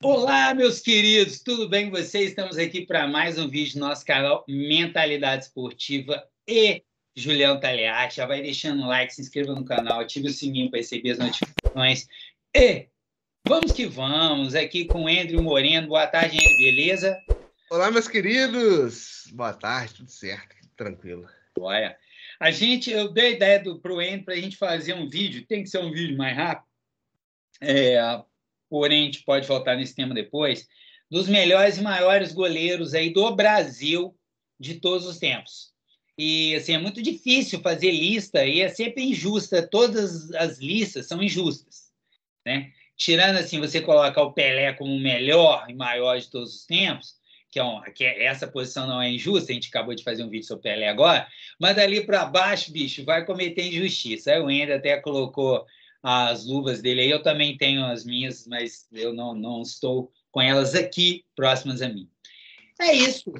Olá, meus queridos, tudo bem com vocês? Estamos aqui para mais um vídeo do nosso canal Mentalidade Esportiva e Julião Taliati. Já vai deixando um like, se inscreva no canal, ative o sininho para receber as notificações. E vamos que vamos, aqui com o Andrew Moreno. Boa tarde, Andrew, beleza? Olá, meus queridos. Boa tarde, tudo certo, tranquilo. Olha, a gente, eu dei a ideia para o Andrew para a gente fazer um vídeo, tem que ser um vídeo mais rápido, é, porém a gente pode voltar nesse tema depois, dos melhores e maiores goleiros aí do Brasil de todos os tempos. E assim, é muito difícil fazer lista e é sempre injusta, todas as listas são injustas, né? Tirando assim, você coloca o Pelé como o melhor e maior de todos os tempos, que, é, que é, essa posição não é injusta, a gente acabou de fazer um vídeo sobre o Pelé agora, mas dali para baixo, bicho, vai cometer injustiça. Aí o Ender até colocou as luvas dele aí. Eu também tenho as minhas, mas eu não, não estou com elas aqui próximas a mim. É isso.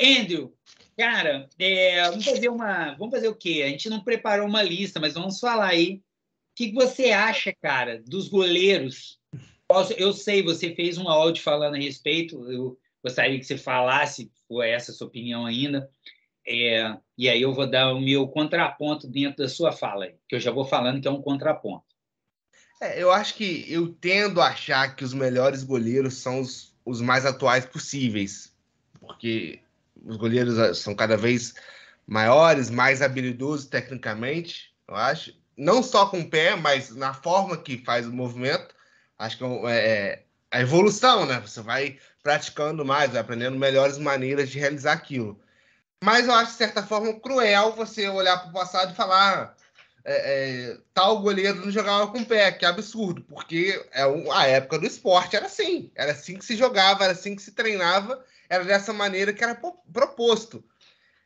Andrew, cara, é, vamos fazer uma. Vamos fazer o quê? A gente não preparou uma lista, mas vamos falar aí. O que você acha, cara, dos goleiros? Eu sei, você fez um áudio falando a respeito. Eu gostaria que você falasse, foi essa a sua opinião ainda. É, e aí eu vou dar o meu contraponto dentro da sua fala, que eu já vou falando que é um contraponto. É, eu acho que eu tendo a achar que os melhores goleiros são os, os mais atuais possíveis, porque os goleiros ah, são cada vez maiores, mais habilidosos tecnicamente, eu acho. Não só com o pé, mas na forma que faz o movimento. Acho que é, é a evolução, né? Você vai praticando mais, vai aprendendo melhores maneiras de realizar aquilo. Mas eu acho, de certa forma, cruel você olhar para o passado e falar é, é, tal goleiro não jogava com o pé, que absurdo, porque é a época do esporte era assim, era assim que se jogava, era assim que se treinava, era dessa maneira que era proposto.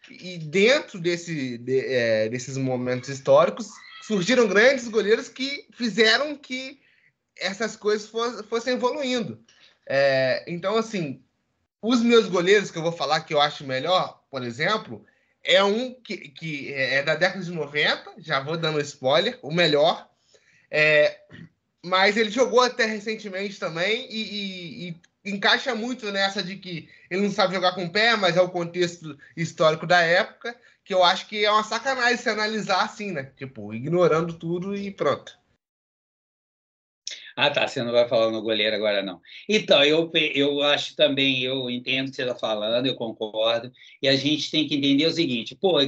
E dentro desse, de, é, desses momentos históricos surgiram grandes goleiros que fizeram que essas coisas fossem evoluindo. É, então, assim, os meus goleiros que eu vou falar que eu acho melhor, por exemplo, é um que, que é da década de 90, já vou dando spoiler, o melhor. É, mas ele jogou até recentemente também e, e, e, encaixa muito nessa de que ele não sabe jogar com o pé, mas é o contexto histórico da época, que eu acho que é uma sacanagem se analisar assim, né? Tipo, ignorando tudo e pronto. Ah, tá. Você não vai falar no goleiro agora, não. Então, eu, eu acho também, eu entendo o que você está falando, eu concordo. E a gente tem que entender o seguinte: pô,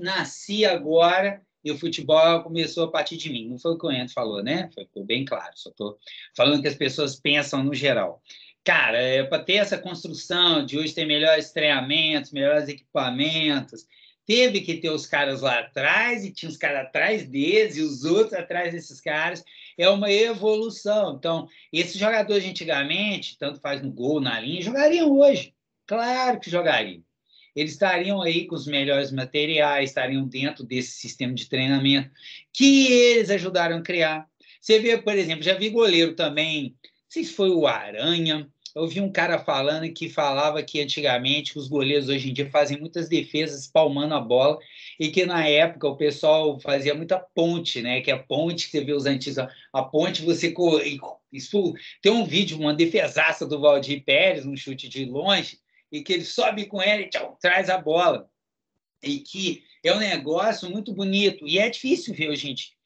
nasci agora e o futebol começou a partir de mim. Não foi o que o Ento falou, né? Foi bem claro. Só estou falando que as pessoas pensam no geral. Cara, é, para ter essa construção de hoje ter melhores treinamentos, melhores equipamentos, teve que ter os caras lá atrás e tinha os caras atrás deles e os outros atrás desses caras é uma evolução. Então, esses jogadores antigamente, tanto faz no gol, na linha, jogariam hoje. Claro que jogariam. Eles estariam aí com os melhores materiais, estariam dentro desse sistema de treinamento que eles ajudaram a criar. Você vê, por exemplo, já vi goleiro também, não sei se foi o Aranha, eu vi um cara falando que falava que antigamente os goleiros hoje em dia fazem muitas defesas palmando a bola e que na época o pessoal fazia muita ponte, né? Que é a ponte que você vê os antigos, a ponte você isso tem um vídeo, uma defesaça do Valdir Pérez, um chute de longe, e que ele sobe com ela e tchau, traz a bola. E que é um negócio muito bonito e é difícil ver dia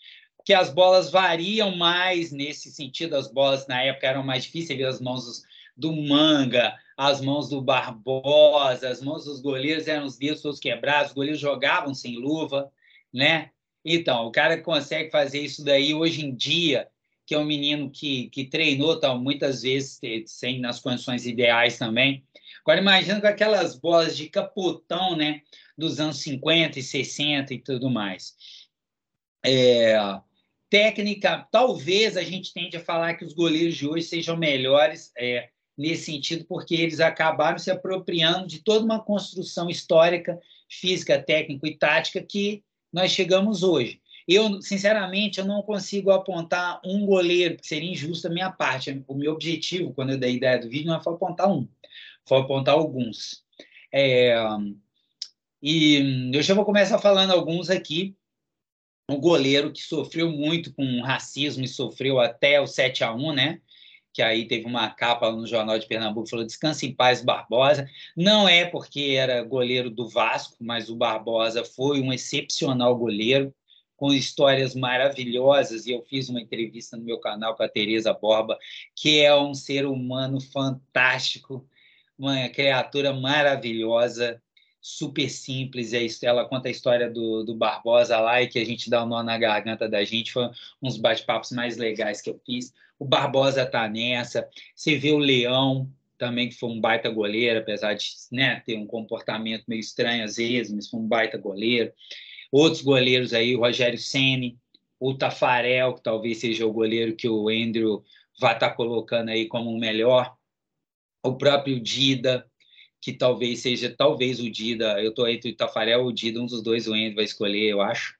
que as bolas variam mais nesse sentido, as bolas na época eram mais difíceis, ver as mãos do Manga, as mãos do Barbosa, as mãos dos goleiros eram os dedos todos quebrados, os goleiros jogavam sem luva, né? Então, o cara consegue fazer isso daí hoje em dia, que é um menino que, que treinou tal, muitas vezes sem nas condições ideais também. Agora, imagina com aquelas bolas de capotão, né? Dos anos 50 e 60 e tudo mais. É, técnica, talvez a gente tende a falar que os goleiros de hoje sejam melhores é, nesse sentido, porque eles acabaram se apropriando de toda uma construção histórica, física, técnica e tática que nós chegamos hoje. Eu, sinceramente, eu não consigo apontar um goleiro, que seria injusto da minha parte. O meu objetivo, quando eu dei a ideia do vídeo, não foi apontar um, foi apontar alguns. É, e eu já vou começar falando alguns aqui. um goleiro que sofreu muito com racismo e sofreu até o 7 a 1 né? Que aí teve uma capa no Jornal de Pernambuco falou descanse em paz Barbosa. Não é porque era goleiro do Vasco, mas o Barbosa foi um excepcional goleiro com histórias maravilhosas e eu fiz uma entrevista no meu canal com a Tereza Borba, que é um ser humano fantástico, uma criatura maravilhosa, super simples. É isso, ela conta a história do, do Barbosa lá e que a gente dá um nó na garganta da gente. Foi uns bate-papos mais legais que eu fiz. O Barbosa tá nessa. Você vê o Leão também, que foi um baita goleiro, apesar de né, ter um comportamento meio estranho às vezes, mas foi um baita goleiro. Outros goleiros aí, o Rogério Ceni, o Tafarel, que talvez seja o goleiro que o Andrew vai estar tá colocando aí como o melhor. O próprio Dida, que talvez seja, talvez o Dida, eu estou entre o Tafarel ou o Dida, um dos dois o Andy vai escolher, eu acho.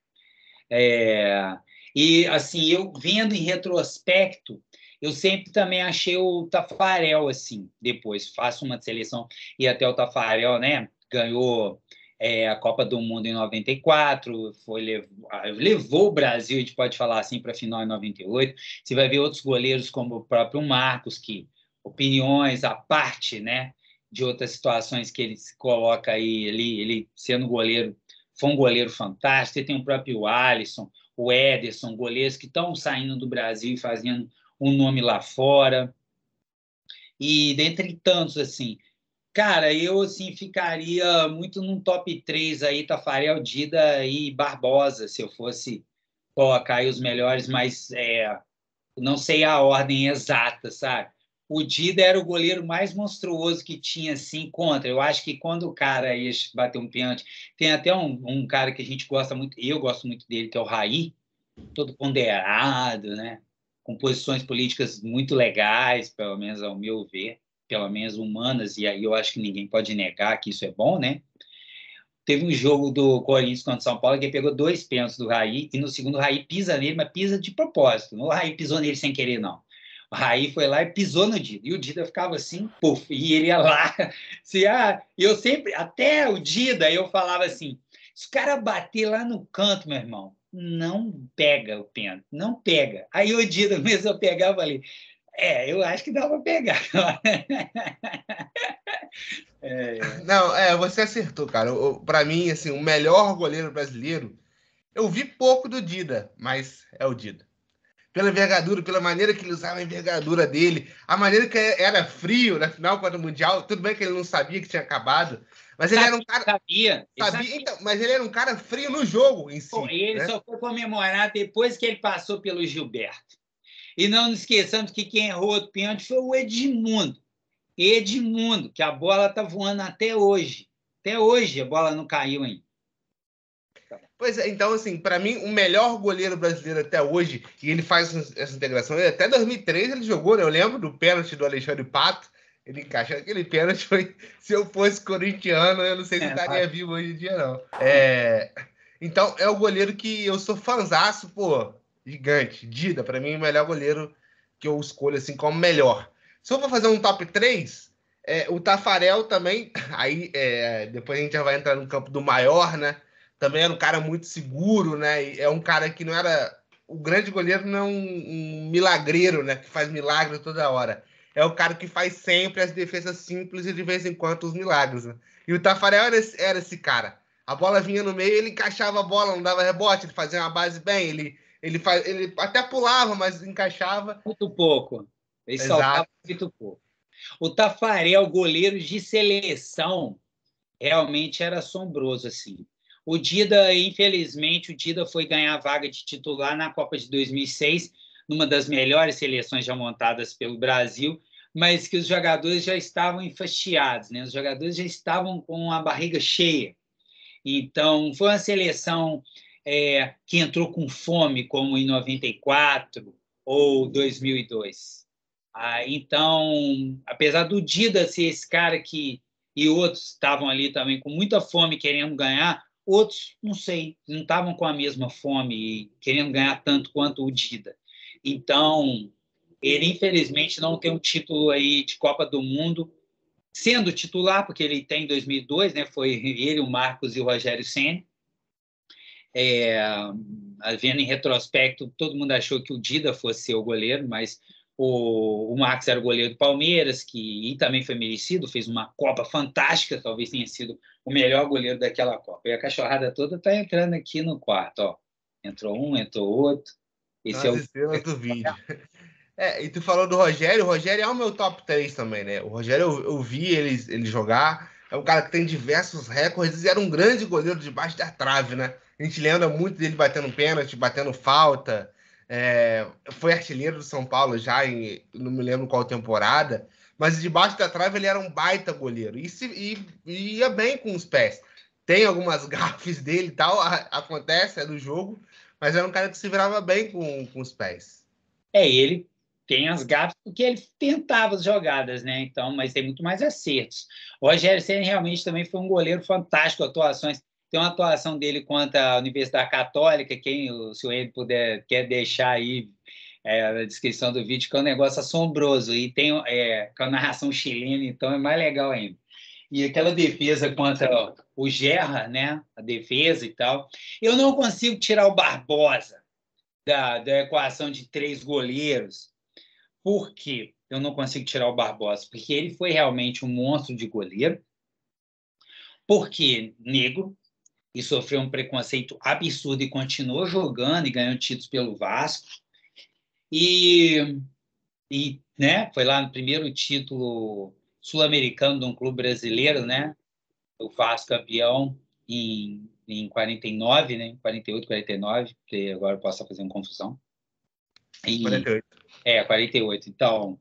É, e, assim, eu vendo em retrospecto, eu sempre também achei o Tafarel, assim, depois, faço uma seleção, e até o Tafarel, né, ganhou é, a Copa do Mundo em 94, foi, levou, levou o Brasil, a gente pode falar assim, para a final em 98. Você vai ver outros goleiros, como o próprio Marcos, que opiniões à parte, né? De outras situações que ele se coloca aí, ele, ele sendo goleiro, foi um goleiro fantástico. Tem o próprio Alisson, o Ederson, goleiros que estão saindo do Brasil e fazendo um nome lá fora. E dentre tantos, assim, cara, eu assim ficaria muito num top 3 aí, Tafarel, Dida e Barbosa, se eu fosse colocar aí os melhores, mas é, não sei a ordem exata, sabe? O Dida era o goleiro mais monstruoso que tinha assim contra. Eu acho que quando o cara ia bater um pênalti, tem até um, um, cara que a gente gosta muito, eu gosto muito dele, que é o Raí, todo ponderado, né? com posições políticas muito legais, pelo menos ao meu ver, pelo menos humanas, e aí eu acho que ninguém pode negar que isso é bom, né? Teve um jogo do Corinthians contra São Paulo que ele pegou dois pênaltis do Raí, e no segundo o Raí pisa nele, mas pisa de propósito. Não o Raí pisou nele sem querer, não. O Raí foi lá e pisou no Dida. E o Dida ficava assim, puf, e ele ia lá. Se, ah, eu sempre, até o Dida, eu falava assim: se o cara bater lá no canto, meu irmão, não pega o pênalti, não pega. Aí o Dida mesmo eu pegava ali. É, eu acho que dá para pegar. é. Não, é, você acertou, cara. Para mim, assim, o melhor goleiro brasileiro, eu vi pouco do Dida, mas é o Dida pela envergadura, pela maneira que ele usava a envergadura dele, a maneira que era frio na final contra o Mundial. Tudo bem que ele não sabia que tinha acabado, mas ele sabia, era um cara. Sabia. sabia então, mas ele era um cara frio no jogo em si. Pô, ele né? só foi comemorar depois que ele passou pelo Gilberto. E não nos esqueçamos que quem errou o pênalti foi o Edmundo. Edmundo, que a bola está voando até hoje. Até hoje a bola não caiu ainda. Pois é, então, assim, para mim, o melhor goleiro brasileiro até hoje, e ele faz essa integração, até 2003 ele jogou, né? Eu lembro do pênalti do Alexandre Pato, ele encaixou aquele pênalti, foi, se eu fosse corintiano, eu não sei se é, estaria tá. vivo hoje em dia, não. É, então, é o goleiro que eu sou fanzaço, pô, gigante, Dida, para mim, o melhor goleiro que eu escolho, assim, como melhor. Se eu for fazer um top 3, é, o Tafarel também, aí é, depois a gente já vai entrar no campo do maior, né? Também era um cara muito seguro, né? É um cara que não era. O grande goleiro não é um, um milagreiro, né? Que faz milagre toda hora. É o cara que faz sempre as defesas simples e de vez em quando os milagres. Né? E o Tafarel era esse, era esse cara. A bola vinha no meio, ele encaixava a bola, não dava rebote, ele fazia uma base bem, ele, ele, faz, ele até pulava, mas encaixava. Muito pouco. Ele saltava muito pouco. O Tafarel, goleiro de seleção, realmente era assombroso, assim. O Dida, infelizmente, o Dida foi ganhar a vaga de titular na Copa de 2006, numa das melhores seleções já montadas pelo Brasil, mas que os jogadores já estavam enfastiados, né? Os jogadores já estavam com a barriga cheia. Então, foi uma seleção é, que entrou com fome, como em 94 ou 2002. Ah, então, apesar do Dida ser esse cara que e outros estavam ali também com muita fome querendo ganhar, Outros, não sei, não estavam com a mesma fome e querendo ganhar tanto quanto o Dida. Então, ele infelizmente não tem um título aí de Copa do Mundo, sendo titular, porque ele tem em 2002, né? Foi ele, o Marcos e o Rogério Senna. É, vendo em retrospecto, todo mundo achou que o Dida fosse o goleiro, mas o, o Max era o goleiro do Palmeiras, que também foi merecido, fez uma Copa fantástica, talvez tenha sido o melhor goleiro daquela Copa. E a cachorrada toda está entrando aqui no quarto, ó. Entrou um, entrou outro. Esse As é o do vídeo. É, e tu falou do Rogério, o Rogério é o meu top 3 também, né? O Rogério, eu, eu vi ele, ele jogar, é um cara que tem diversos recordes e era um grande goleiro debaixo da trave, né? A gente lembra muito dele batendo pênalti, batendo falta. É, foi artilheiro do São Paulo já em não me lembro qual temporada, mas debaixo da trave ele era um baita goleiro e, se, e, e ia bem com os pés. Tem algumas gafes dele e tal, a, acontece, é do jogo, mas era um cara que se virava bem com, com os pés. É, ele tem as gafes porque ele tentava as jogadas, né? Então, mas tem muito mais acertos. O Rogério Senna realmente também foi um goleiro fantástico, atuações. Tem uma atuação dele contra a Universidade Católica, quem, o Ed puder, quer deixar aí é, na descrição do vídeo, que é um negócio assombroso. E tem é, com a narração chilena, então é mais legal ainda. E aquela defesa contra o Gerra, né? A defesa e tal. Eu não consigo tirar o Barbosa da, da equação de três goleiros, por que eu não consigo tirar o Barbosa? Porque ele foi realmente um monstro de goleiro, porque negro, e sofreu um preconceito absurdo e continuou jogando e ganhou títulos pelo Vasco. E, e né, foi lá no primeiro título sul-americano de um clube brasileiro, né? O Vasco campeão em, em 49, né? 48, 49, que agora eu posso fazer uma confusão. E, 48. É, 48. Então,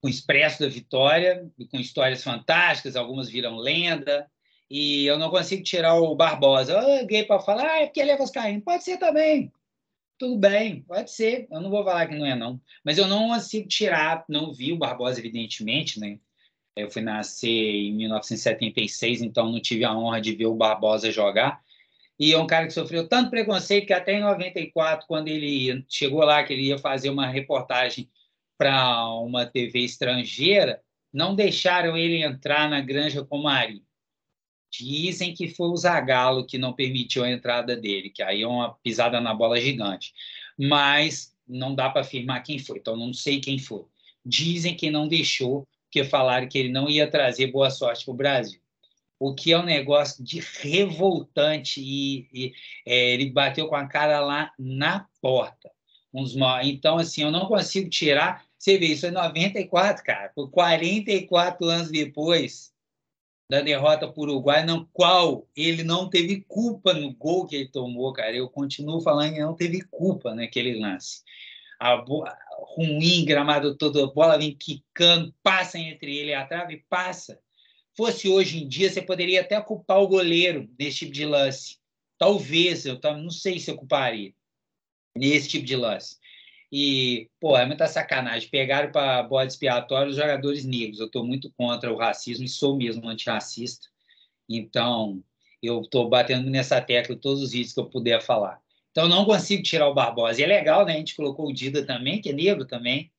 com o Expresso da Vitória, com histórias fantásticas, algumas viram lenda, e eu não consigo tirar o Barbosa. Eu liguei para falar, ah, é porque ele é vascaíno. Pode ser também. Tudo bem, pode ser. Eu não vou falar que não é, não. Mas eu não consigo tirar, não vi o Barbosa, evidentemente, né? Eu fui nascer em 1976, então não tive a honra de ver o Barbosa jogar. E é um cara que sofreu tanto preconceito que até em 94, quando ele chegou lá, que ele ia fazer uma reportagem para uma TV estrangeira, não deixaram ele entrar na Granja Comari. Dizem que foi o Zagallo que não permitiu a entrada dele, que aí é uma pisada na bola gigante. Mas não dá para afirmar quem foi, então não sei quem foi. Dizem que não deixou, porque falaram que ele não ia trazer boa sorte para o Brasil o que é um negócio de revoltante e, e é, ele bateu com a cara lá na porta. Então, assim, eu não consigo tirar. Você vê, isso é 94, cara, por 44 anos depois da derrota para o Uruguai, no qual ele não teve culpa no gol que ele tomou, cara. Eu continuo falando que não teve culpa naquele lance. A ruim, gramado todo, a bola vem quicando, passa entre ele e a trave, passa fosse hoje em dia, você poderia até culpar o goleiro nesse tipo de lance. Talvez, eu não sei se eu culparia nesse tipo de lance. E, pô, é muita sacanagem. Pegaram para bode expiatório os jogadores negros. Eu estou muito contra o racismo e sou mesmo antirracista. Então, eu estou batendo nessa tecla todos os vídeos que eu puder falar. Então, não consigo tirar o Barbosa. E é legal, né? A gente colocou o Dida também, que é negro também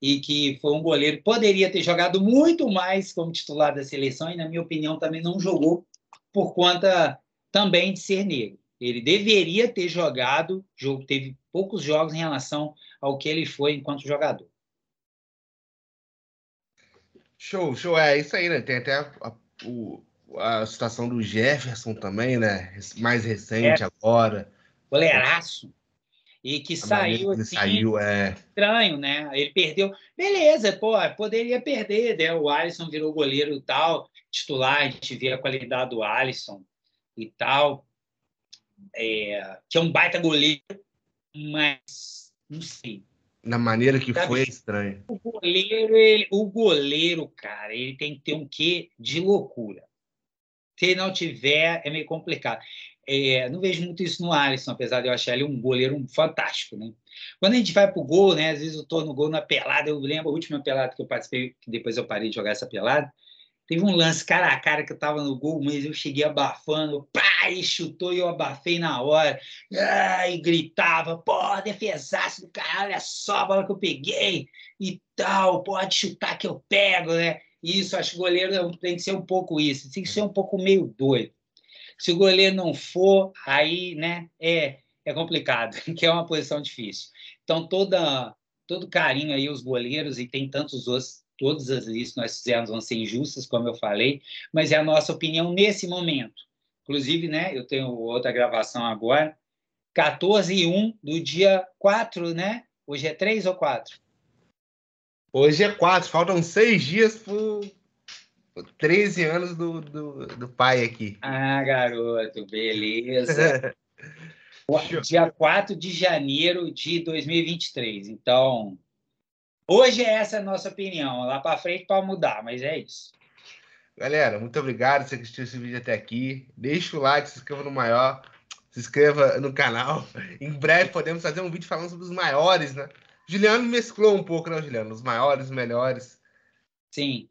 e que foi um goleiro que poderia ter jogado muito mais como titular da seleção e, na minha opinião, também não jogou por conta também de ser negro. Ele deveria ter jogado, jogo teve poucos jogos em relação ao que ele foi enquanto jogador. Show, show, é isso aí, né? Tem até a, a, a situação do Jefferson também, né? Mais recente é. agora. Goleiraço e que a saiu assim, saiu, é... estranho, né? Ele perdeu, beleza, pô, poderia perder, né? O Alisson virou goleiro e tal, titular, a gente vê a qualidade do Alisson e tal, é, que é um baita goleiro, mas não sei. Na maneira que Sabe, foi é estranho. O goleiro, ele, o goleiro, cara, ele tem que ter um quê de loucura. Se não tiver, é meio complicado. É, não vejo muito isso no Alisson, apesar de eu achar ele um goleiro fantástico, né? Quando a gente vai para o gol, né? Às vezes eu estou no gol na pelada, eu lembro a última pelada que eu participei, que depois eu parei de jogar essa pelada. Teve um lance cara a cara que eu estava no gol, mas eu cheguei abafando, pá, e chutou e eu abafei na hora. Ah, e gritava, pô, defesaço do caralho, olha só a bola que eu peguei e tal, pode chutar que eu pego, né? Isso, acho que o goleiro tem que ser um pouco isso, tem que ser um pouco meio doido. Se o goleiro não for, aí, né, é, é complicado, que é uma posição difícil. Então, toda, todo carinho aí os goleiros, e tem tantos outros, todas as listas que nós fizemos vão ser injustas, como eu falei, mas é a nossa opinião nesse momento. Inclusive, né, eu tenho outra gravação agora, 14 e 1 do dia 4, né? Hoje é 3 ou 4? Hoje é 4, faltam seis dias por 13 anos do, do, do pai aqui. Ah, garoto, beleza. Dia 4 de janeiro de 2023. Então, hoje é essa a nossa opinião. Lá para frente pode mudar, mas é isso. Galera, muito obrigado por você assistiu esse vídeo até aqui. Deixa o like, se inscreva no maior, se inscreva no canal. Em breve podemos fazer um vídeo falando sobre os maiores, né? Juliano mesclou um pouco, né, Juliano? Os maiores, os melhores. Sim.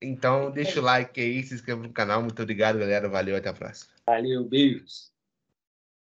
Então, deixa o like aí, se inscreva no canal. Muito obrigado, galera. Valeu, até a próxima. Valeu, beijos.